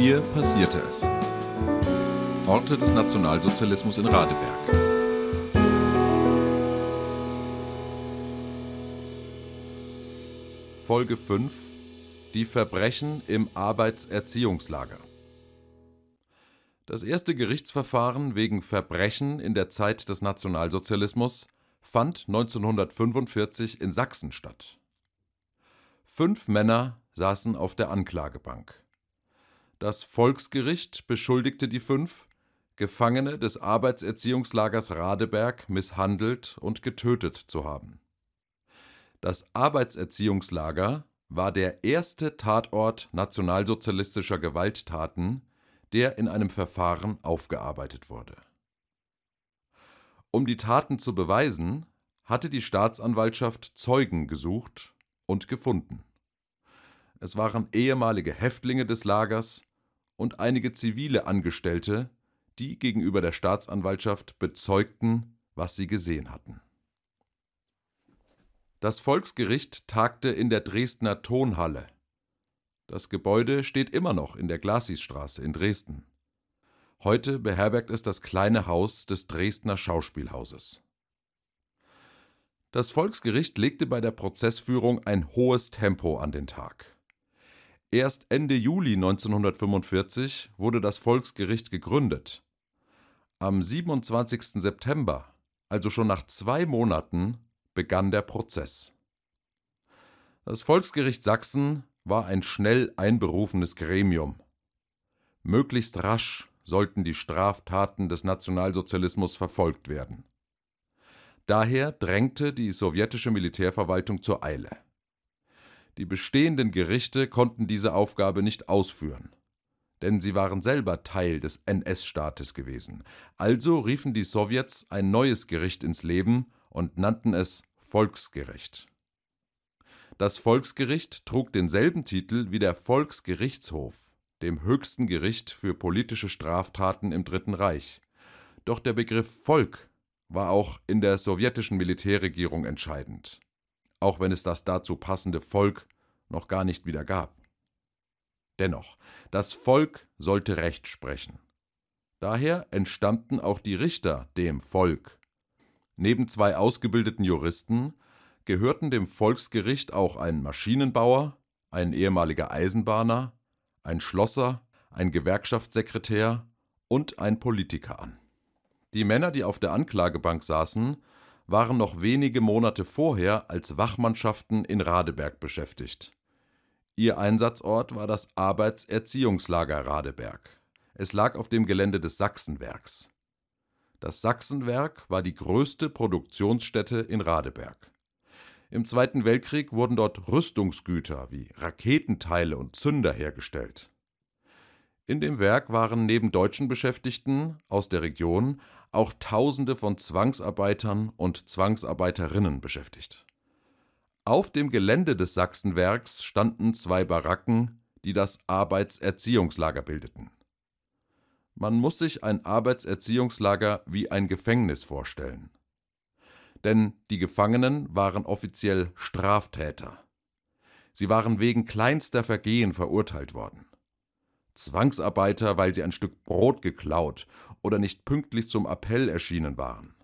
Hier passierte es. Orte des Nationalsozialismus in Radeberg. Folge 5 Die Verbrechen im Arbeitserziehungslager. Das erste Gerichtsverfahren wegen Verbrechen in der Zeit des Nationalsozialismus fand 1945 in Sachsen statt. Fünf Männer saßen auf der Anklagebank. Das Volksgericht beschuldigte die fünf, Gefangene des Arbeitserziehungslagers Radeberg misshandelt und getötet zu haben. Das Arbeitserziehungslager war der erste Tatort nationalsozialistischer Gewalttaten, der in einem Verfahren aufgearbeitet wurde. Um die Taten zu beweisen, hatte die Staatsanwaltschaft Zeugen gesucht und gefunden. Es waren ehemalige Häftlinge des Lagers und einige zivile Angestellte, die gegenüber der Staatsanwaltschaft bezeugten, was sie gesehen hatten. Das Volksgericht tagte in der Dresdner Tonhalle. Das Gebäude steht immer noch in der Glasisstraße in Dresden. Heute beherbergt es das kleine Haus des Dresdner Schauspielhauses. Das Volksgericht legte bei der Prozessführung ein hohes Tempo an den Tag. Erst Ende Juli 1945 wurde das Volksgericht gegründet. Am 27. September, also schon nach zwei Monaten, begann der Prozess. Das Volksgericht Sachsen war ein schnell einberufenes Gremium. Möglichst rasch sollten die Straftaten des Nationalsozialismus verfolgt werden. Daher drängte die sowjetische Militärverwaltung zur Eile. Die bestehenden Gerichte konnten diese Aufgabe nicht ausführen, denn sie waren selber Teil des NS-Staates gewesen. Also riefen die Sowjets ein neues Gericht ins Leben und nannten es Volksgericht. Das Volksgericht trug denselben Titel wie der Volksgerichtshof, dem höchsten Gericht für politische Straftaten im Dritten Reich. Doch der Begriff Volk war auch in der sowjetischen Militärregierung entscheidend auch wenn es das dazu passende Volk noch gar nicht wieder gab. Dennoch, das Volk sollte Recht sprechen. Daher entstammten auch die Richter dem Volk. Neben zwei ausgebildeten Juristen gehörten dem Volksgericht auch ein Maschinenbauer, ein ehemaliger Eisenbahner, ein Schlosser, ein Gewerkschaftssekretär und ein Politiker an. Die Männer, die auf der Anklagebank saßen, waren noch wenige Monate vorher als Wachmannschaften in Radeberg beschäftigt. Ihr Einsatzort war das Arbeitserziehungslager Radeberg. Es lag auf dem Gelände des Sachsenwerks. Das Sachsenwerk war die größte Produktionsstätte in Radeberg. Im Zweiten Weltkrieg wurden dort Rüstungsgüter wie Raketenteile und Zünder hergestellt. In dem Werk waren neben deutschen Beschäftigten aus der Region auch Tausende von Zwangsarbeitern und Zwangsarbeiterinnen beschäftigt. Auf dem Gelände des Sachsenwerks standen zwei Baracken, die das Arbeitserziehungslager bildeten. Man muss sich ein Arbeitserziehungslager wie ein Gefängnis vorstellen. Denn die Gefangenen waren offiziell Straftäter. Sie waren wegen kleinster Vergehen verurteilt worden. Zwangsarbeiter, weil sie ein Stück Brot geklaut oder nicht pünktlich zum Appell erschienen waren,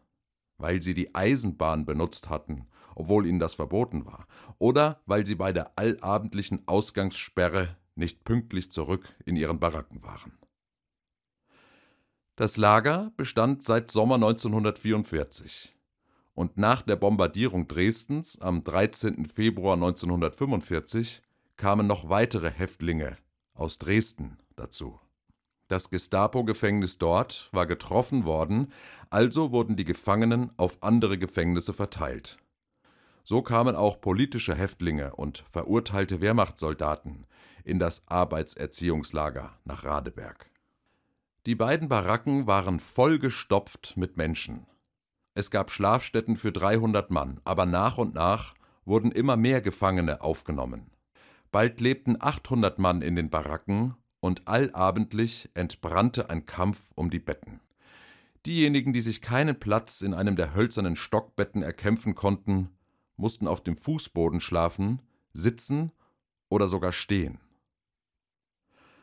weil sie die Eisenbahn benutzt hatten, obwohl ihnen das verboten war, oder weil sie bei der allabendlichen Ausgangssperre nicht pünktlich zurück in ihren Baracken waren. Das Lager bestand seit Sommer 1944 und nach der Bombardierung Dresdens am 13. Februar 1945 kamen noch weitere Häftlinge aus Dresden dazu. Das Gestapo-Gefängnis dort war getroffen worden, also wurden die Gefangenen auf andere Gefängnisse verteilt. So kamen auch politische Häftlinge und verurteilte Wehrmachtssoldaten in das Arbeitserziehungslager nach Radeberg. Die beiden Baracken waren vollgestopft mit Menschen. Es gab Schlafstätten für 300 Mann, aber nach und nach wurden immer mehr Gefangene aufgenommen. Bald lebten 800 Mann in den Baracken und allabendlich entbrannte ein Kampf um die Betten. Diejenigen, die sich keinen Platz in einem der hölzernen Stockbetten erkämpfen konnten, mussten auf dem Fußboden schlafen, sitzen oder sogar stehen.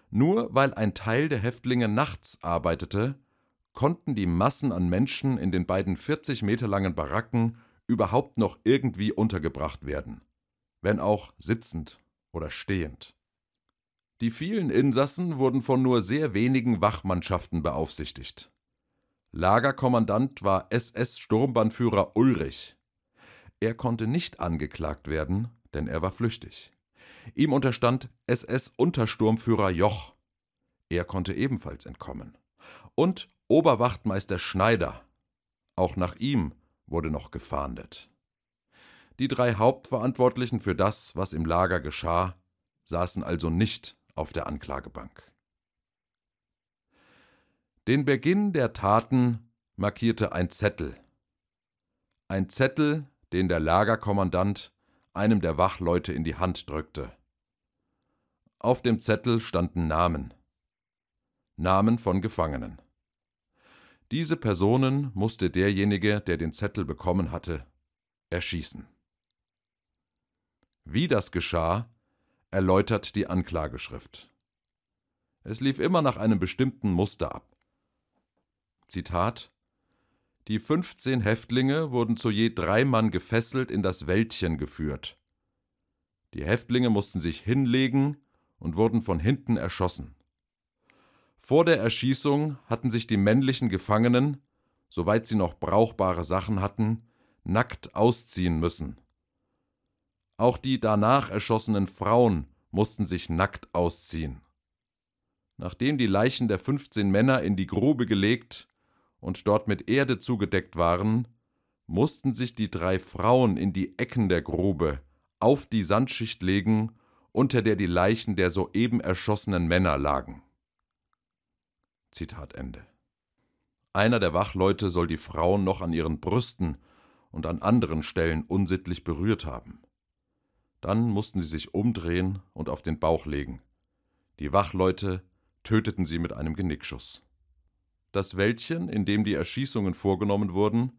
Nur weil ein Teil der Häftlinge nachts arbeitete, konnten die Massen an Menschen in den beiden 40 Meter langen Baracken überhaupt noch irgendwie untergebracht werden, wenn auch sitzend oder stehend. Die vielen Insassen wurden von nur sehr wenigen Wachmannschaften beaufsichtigt. Lagerkommandant war SS-Sturmbannführer Ulrich. Er konnte nicht angeklagt werden, denn er war flüchtig. Ihm unterstand SS-Untersturmführer Joch. Er konnte ebenfalls entkommen. Und Oberwachtmeister Schneider. Auch nach ihm wurde noch gefahndet. Die drei Hauptverantwortlichen für das, was im Lager geschah, saßen also nicht auf der Anklagebank. Den Beginn der Taten markierte ein Zettel. Ein Zettel, den der Lagerkommandant einem der Wachleute in die Hand drückte. Auf dem Zettel standen Namen. Namen von Gefangenen. Diese Personen musste derjenige, der den Zettel bekommen hatte, erschießen. Wie das geschah, erläutert die Anklageschrift. Es lief immer nach einem bestimmten Muster ab. Zitat Die 15 Häftlinge wurden zu je drei Mann gefesselt in das Wäldchen geführt. Die Häftlinge mussten sich hinlegen und wurden von hinten erschossen. Vor der Erschießung hatten sich die männlichen Gefangenen, soweit sie noch brauchbare Sachen hatten, nackt ausziehen müssen. Auch die danach erschossenen Frauen mussten sich nackt ausziehen. Nachdem die Leichen der 15 Männer in die Grube gelegt und dort mit Erde zugedeckt waren, mussten sich die drei Frauen in die Ecken der Grube auf die Sandschicht legen, unter der die Leichen der soeben erschossenen Männer lagen. Zitat Ende. Einer der Wachleute soll die Frauen noch an ihren Brüsten und an anderen Stellen unsittlich berührt haben. Dann mussten sie sich umdrehen und auf den Bauch legen. Die Wachleute töteten sie mit einem Genickschuss. Das Wäldchen, in dem die Erschießungen vorgenommen wurden,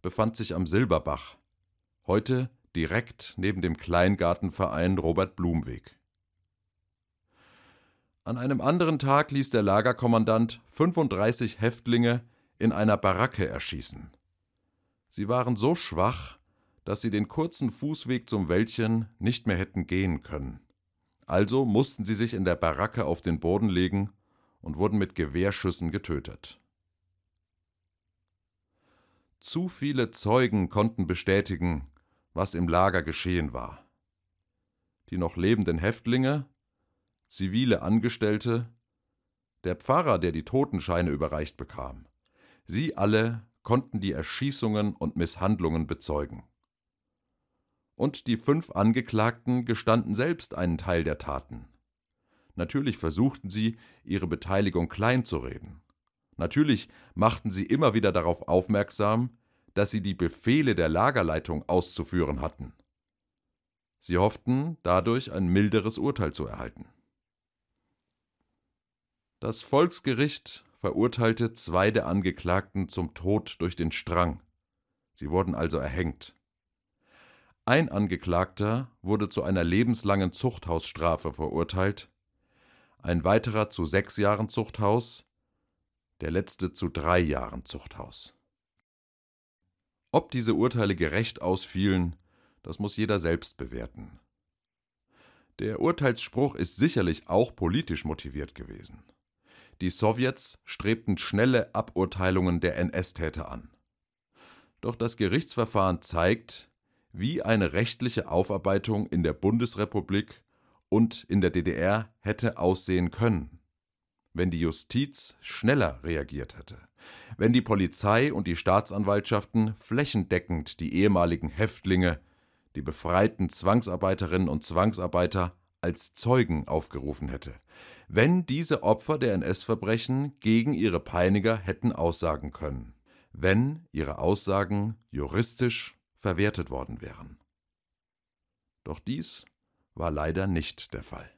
befand sich am Silberbach, heute direkt neben dem Kleingartenverein Robert Blumweg. An einem anderen Tag ließ der Lagerkommandant 35 Häftlinge in einer Baracke erschießen. Sie waren so schwach, dass sie den kurzen Fußweg zum Wäldchen nicht mehr hätten gehen können. Also mussten sie sich in der Baracke auf den Boden legen und wurden mit Gewehrschüssen getötet. Zu viele Zeugen konnten bestätigen, was im Lager geschehen war. Die noch lebenden Häftlinge, zivile Angestellte, der Pfarrer, der die Totenscheine überreicht bekam, sie alle konnten die Erschießungen und Misshandlungen bezeugen. Und die fünf Angeklagten gestanden selbst einen Teil der Taten. Natürlich versuchten sie, ihre Beteiligung kleinzureden. Natürlich machten sie immer wieder darauf aufmerksam, dass sie die Befehle der Lagerleitung auszuführen hatten. Sie hofften, dadurch ein milderes Urteil zu erhalten. Das Volksgericht verurteilte zwei der Angeklagten zum Tod durch den Strang. Sie wurden also erhängt. Ein Angeklagter wurde zu einer lebenslangen Zuchthausstrafe verurteilt, ein weiterer zu sechs Jahren Zuchthaus, der letzte zu drei Jahren Zuchthaus. Ob diese Urteile gerecht ausfielen, das muss jeder selbst bewerten. Der Urteilsspruch ist sicherlich auch politisch motiviert gewesen. Die Sowjets strebten schnelle Aburteilungen der NS-Täter an. Doch das Gerichtsverfahren zeigt, wie eine rechtliche Aufarbeitung in der Bundesrepublik und in der DDR hätte aussehen können, wenn die Justiz schneller reagiert hätte, wenn die Polizei und die Staatsanwaltschaften flächendeckend die ehemaligen Häftlinge, die befreiten Zwangsarbeiterinnen und Zwangsarbeiter als Zeugen aufgerufen hätte, wenn diese Opfer der NS-Verbrechen gegen ihre Peiniger hätten aussagen können, wenn ihre Aussagen juristisch verwertet worden wären. Doch dies war leider nicht der Fall.